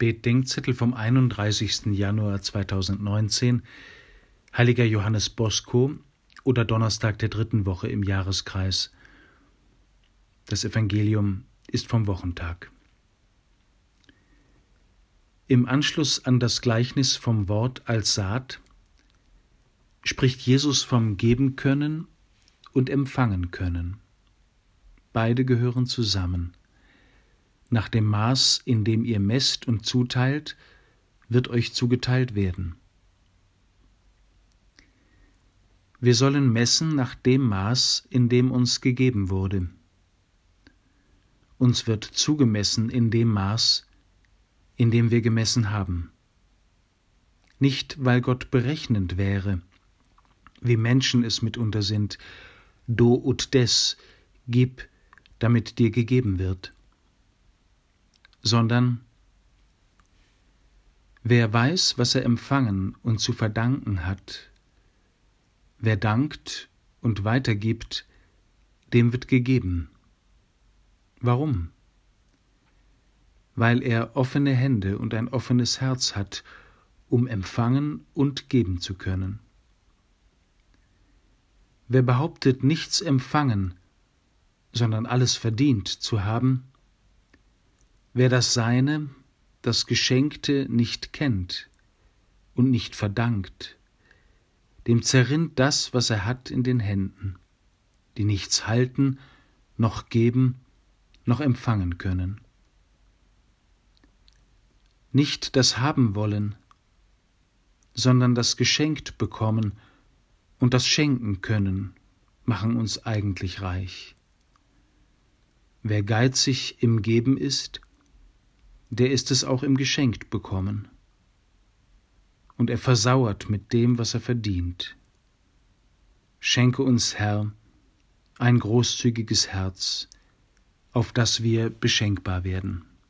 Betdenkzettel vom 31. Januar 2019, Heiliger Johannes Bosco oder Donnerstag der dritten Woche im Jahreskreis. Das Evangelium ist vom Wochentag. Im Anschluss an das Gleichnis vom Wort als Saat spricht Jesus vom Geben können und Empfangen können. Beide gehören zusammen. Nach dem Maß, in dem ihr messt und zuteilt, wird euch zugeteilt werden. Wir sollen messen nach dem Maß, in dem uns gegeben wurde. Uns wird zugemessen in dem Maß, in dem wir gemessen haben. Nicht, weil Gott berechnend wäre, wie Menschen es mitunter sind, do ut des, gib, damit dir gegeben wird sondern wer weiß, was er empfangen und zu verdanken hat, wer dankt und weitergibt, dem wird gegeben. Warum? Weil er offene Hände und ein offenes Herz hat, um empfangen und geben zu können. Wer behauptet, nichts empfangen, sondern alles verdient zu haben, Wer das Seine, das Geschenkte nicht kennt und nicht verdankt, dem zerrinnt das, was er hat, in den Händen, die nichts halten, noch geben, noch empfangen können. Nicht das haben wollen, sondern das geschenkt bekommen und das schenken können, machen uns eigentlich reich. Wer geizig im Geben ist, der ist es auch im Geschenk bekommen. Und er versauert mit dem, was er verdient. Schenke uns, Herr, ein großzügiges Herz, auf das wir beschenkbar werden.